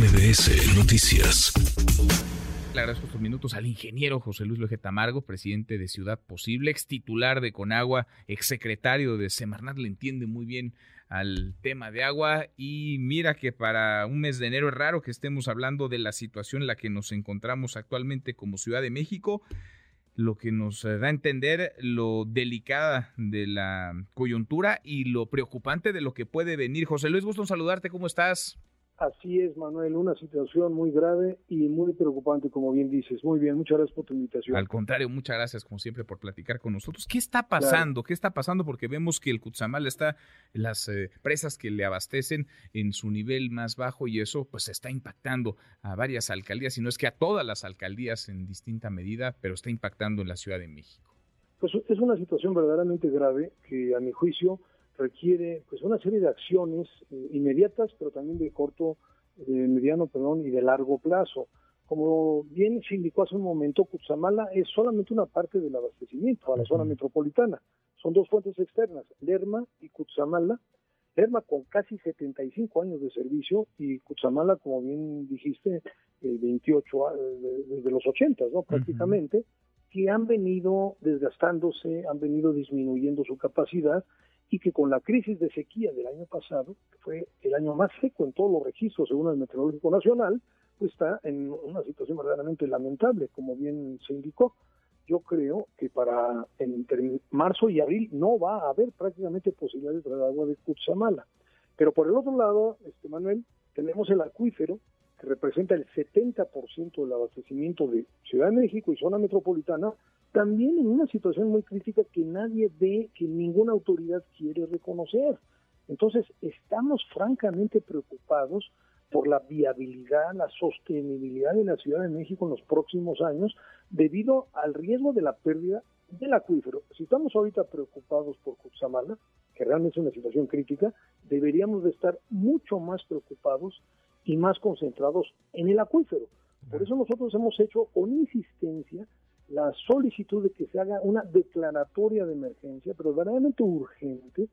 MBS Noticias. Le agradezco estos minutos al ingeniero José Luis Loje Tamargo, presidente de Ciudad Posible, ex titular de Conagua, ex secretario de Semarnat, le entiende muy bien al tema de agua y mira que para un mes de enero es raro que estemos hablando de la situación en la que nos encontramos actualmente como Ciudad de México, lo que nos da a entender lo delicada de la coyuntura y lo preocupante de lo que puede venir. José Luis, gusto en saludarte, ¿cómo estás? Así es, Manuel, una situación muy grave y muy preocupante, como bien dices. Muy bien, muchas gracias por tu invitación. Al contrario, muchas gracias, como siempre, por platicar con nosotros. ¿Qué está pasando? ¿Qué está pasando? Porque vemos que el Cutzamala está, las eh, presas que le abastecen en su nivel más bajo y eso pues está impactando a varias alcaldías, y no es que a todas las alcaldías en distinta medida, pero está impactando en la Ciudad de México. Pues es una situación verdaderamente grave que, a mi juicio, requiere pues una serie de acciones eh, inmediatas, pero también de corto, de mediano, perdón, y de largo plazo. Como bien se indicó hace un momento, Cutzamala es solamente una parte del abastecimiento a la zona metropolitana. Son dos fuentes externas, Lerma y Cutzamala. Lerma con casi 75 años de servicio y Cutzamala, como bien dijiste, 28 desde los 80, ¿no? Prácticamente, que han venido desgastándose, han venido disminuyendo su capacidad y que con la crisis de sequía del año pasado, que fue el año más seco en todos los registros según el Meteorológico Nacional, pues está en una situación verdaderamente lamentable, como bien se indicó. Yo creo que para entre marzo y abril no va a haber prácticamente posibilidades de traer agua de Cutzamala. Pero por el otro lado, este Manuel, tenemos el acuífero que representa el 70% del abastecimiento de Ciudad de México y zona metropolitana, también en una situación muy crítica que nadie ve, que ninguna autoridad quiere reconocer. Entonces, estamos francamente preocupados por la viabilidad, la sostenibilidad de la Ciudad de México en los próximos años debido al riesgo de la pérdida del acuífero. Si estamos ahorita preocupados por Cutzamala, que realmente es una situación crítica, deberíamos de estar mucho más preocupados y más concentrados en el acuífero. Por eso nosotros hemos hecho con insistencia la solicitud de que se haga una declaratoria de emergencia, pero verdaderamente urgente,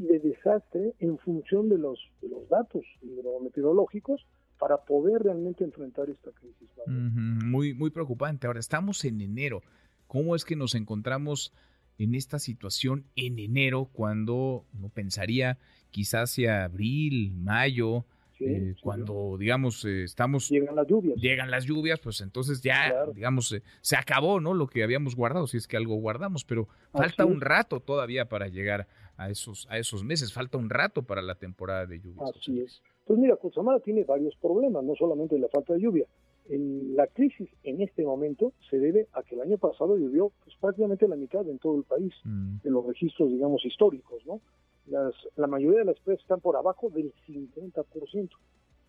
y de desastre en función de los, los datos hidrometeorológicos para poder realmente enfrentar esta crisis. Muy, muy preocupante. Ahora, estamos en enero. ¿Cómo es que nos encontramos en esta situación en enero cuando no pensaría quizás hacia abril, mayo, eh, cuando, digamos, eh, estamos... Llegan las lluvias. Llegan las lluvias, pues entonces ya, digamos, eh, se acabó, ¿no? Lo que habíamos guardado, si es que algo guardamos, pero falta un rato todavía para llegar a esos, a esos meses, falta un rato para la temporada de lluvias. Así es. Pues mira, Cutzamala tiene varios problemas, no solamente la falta de lluvia. la crisis en este momento se debe a que el año pasado llovió pues, prácticamente la mitad en todo el país, mm. en los registros, digamos, históricos, ¿no? La mayoría de las presas están por abajo del 50%.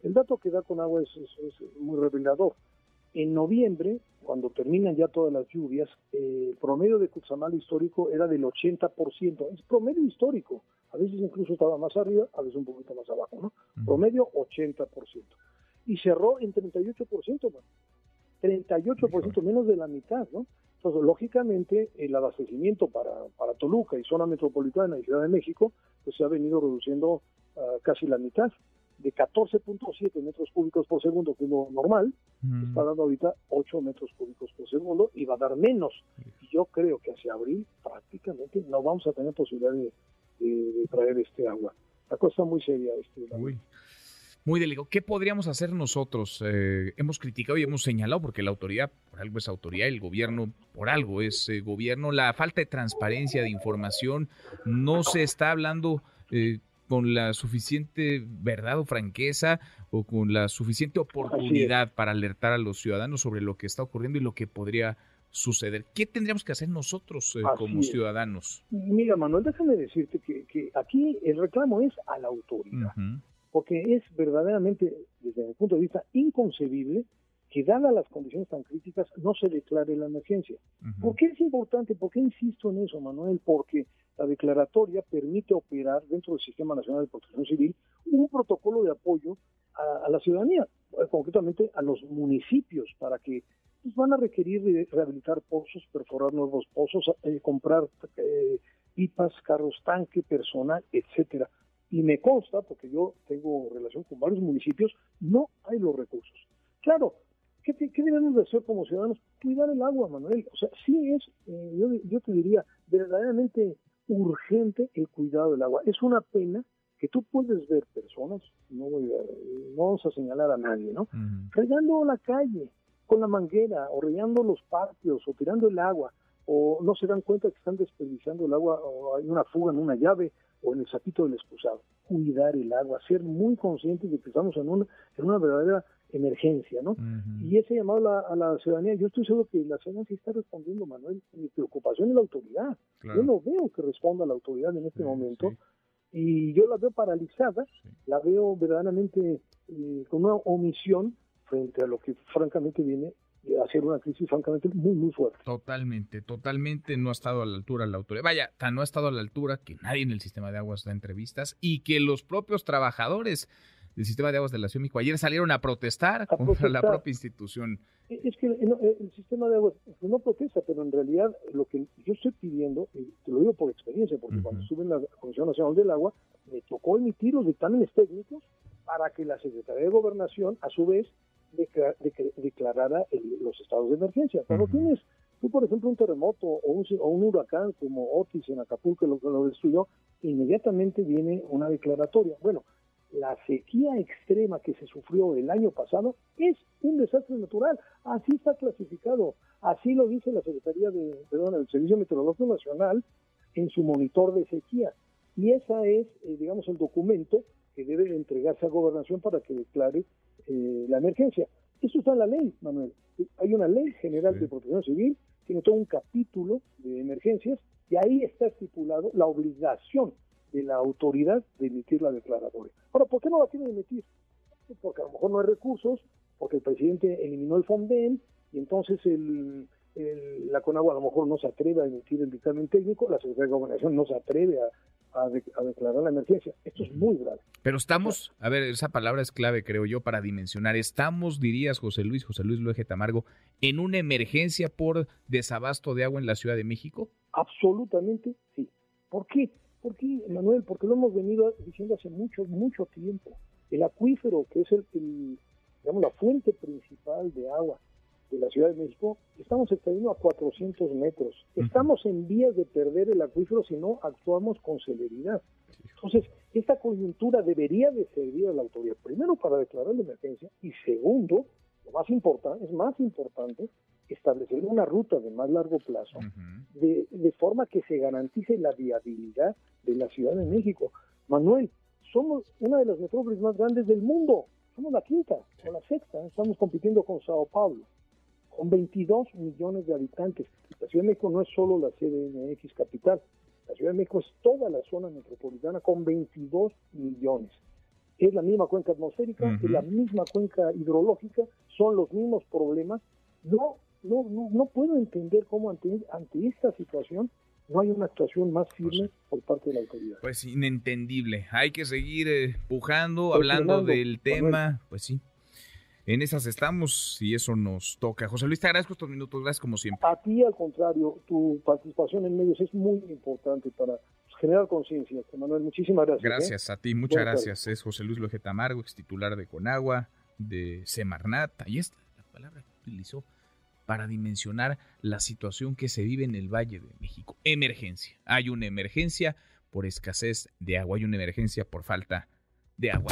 El dato que da con agua es, muy revelador. En noviembre, cuando terminan ya todas las lluvias, el promedio de Cutzamala histórico era del 80%. Es promedio histórico. A veces incluso estaba más arriba, a veces un poquito más abajo, ¿no? Promedio 80%. Y cerró en 38%, 38%, menos de la mitad, ¿no? Entonces, lógicamente, el abastecimiento para, para Toluca y zona metropolitana y Ciudad de México, pues se ha venido reduciendo uh, casi la mitad. De 14.7 metros cúbicos por segundo, que es lo normal, mm. está dando ahorita 8 metros cúbicos por segundo y va a dar menos. Y yo creo que hacia abril prácticamente no vamos a tener posibilidad de, de, traer este agua. La cosa muy seria. Este, muy delicado. ¿Qué podríamos hacer nosotros? Eh, hemos criticado y hemos señalado, porque la autoridad, por algo es autoridad, el gobierno, por algo es eh, gobierno, la falta de transparencia, de información, no se está hablando eh, con la suficiente verdad o franqueza o con la suficiente oportunidad para alertar a los ciudadanos sobre lo que está ocurriendo y lo que podría suceder. ¿Qué tendríamos que hacer nosotros como ciudadanos? Mira, Manuel, déjame decirte que, aquí el reclamo es a la autoridad porque es verdaderamente, desde mi punto de vista, inconcebible que dadas las condiciones tan críticas no se declare la emergencia. ¿Por qué es importante? ¿Por qué insisto en eso, Manuel? Porque la declaratoria permite operar dentro del Sistema Nacional de Protección Civil un protocolo de apoyo a, la ciudadanía, eh, concretamente a los municipios, para que pues, van a requerir de rehabilitar pozos, perforar nuevos pozos, eh, comprar eh, pipas, carros tanque, personal, etcétera Y me consta, porque yo tengo relación con varios municipios, no hay los recursos. Claro, ¿qué, debemos de hacer como ciudadanos? Cuidar el agua, Manuel. O sea, sí es, eh, yo, yo te diría, verdaderamente urgente el cuidado del agua. Es una pena que tú puedes ver personas, no, vamos a señalar a nadie, ¿no? Regando la calle con la manguera, o regando los patios, o tirando el agua, o no se dan cuenta que están desperdiciando el agua, o hay una fuga en una llave, o en el sapito del excusado. Cuidar el agua, ser muy conscientes de que estamos en una, en una verdadera emergencia, ¿no? Y ese llamado a la, ciudadanía, yo estoy seguro que la ciudadanía sí está respondiendo, Manuel. Mi preocupación es la autoridad. Yo no veo que responda la autoridad en este momento y yo la veo paralizada, la veo verdaderamente eh, con una omisión frente a lo que francamente viene a ser una crisis francamente muy, muy fuerte. Totalmente, totalmente no ha estado a la altura la autoridad. Vaya, tan no ha estado a la altura que nadie en el sistema de aguas da entrevistas y que los propios trabajadores del sistema de aguas de la Ciudad de México ayer salieron a protestar contra la propia institución. E, es que el, sistema de aguas pues, no protesta, pero en realidad lo que yo estoy pidiendo, y te lo digo por experiencia, porque cuando estuve en la Comisión Nacional del Agua, me tocó emitir los dictámenes técnicos para que la Secretaría de Gobernación, a su vez, declarara los estados de emergencia. Cuando tienes tú, por ejemplo, un terremoto o un, o un huracán como Otis en Acapulco, lo, lo destruyó, inmediatamente viene una declaratoria. Bueno, la sequía extrema que se sufrió el año pasado es un desastre natural. Así está clasificado. Así lo dice la Secretaría de, perdón, el Servicio Meteorológico Nacional en su monitor de sequía. Y esa es, eh, digamos, el documento que debe entregarse a gobernación para que declare eh, la emergencia. Eso está en la ley, Manuel. Hay una ley general de protección civil, tiene todo un capítulo de emergencias y ahí está estipulado la obligación de la autoridad de emitir la declaratoria. Ahora, ¿por qué no la quieren emitir? Porque a lo mejor no hay recursos, porque el presidente eliminó el FONDEN y entonces el, la CONAGUA a lo mejor no se atreve a emitir el dictamen técnico, la Secretaría de Gobernación no se atreve a, declarar la emergencia. Esto es muy grave. Pero estamos, a ver, esa palabra es clave, creo yo, para dimensionar. Estamos, dirías José Luis, José Luis Luege Tamargo, en una emergencia por desabasto de agua en la Ciudad de México. Absolutamente sí. ¿Por qué? ¿Por qué, Manuel? Porque lo hemos venido diciendo hace mucho, mucho tiempo. El acuífero, que es el, digamos, la fuente principal de agua de la Ciudad de México, estamos extrayendo a 400 metros. Estamos en vías de perder el acuífero si no actuamos con celeridad. Entonces, esta coyuntura debería de servir a la autoridad, primero para declarar la emergencia y segundo, lo más importante, es más importante, establecer una ruta de más largo plazo, de, de, forma que se garantice la viabilidad de la Ciudad de México. Manuel, somos una de las metrópolis más grandes del mundo, somos la quinta o la sexta, estamos compitiendo con Sao Paulo, con 22 millones de habitantes. La Ciudad de México no es solo la CDMX capital, la Ciudad de México es toda la zona metropolitana con 22 millones. Es la misma cuenca atmosférica, es la misma cuenca hidrológica, son los mismos problemas. No no, no, no puedo entender cómo ante, ante esta situación no hay una actuación más firme por parte de la autoridad. Pues inentendible. Hay que seguir eh, empujando, hablando del tema. Pues sí. En esas estamos y eso nos toca. José Luis, te agradezco estos minutos. Gracias como siempre. A ti, al contrario, tu participación en medios es muy importante para generar conciencia. Manuel, muchísimas gracias. ¿eh? Gracias a ti, muchas gracias. Es José Luis Lojeta Amargo, ex titular de Conagua, de Semarnat. Ahí está la palabra que utilizó para dimensionar la situación que se vive en el Valle de México. Emergencia. Hay una emergencia por escasez de agua, hay una emergencia por falta de agua.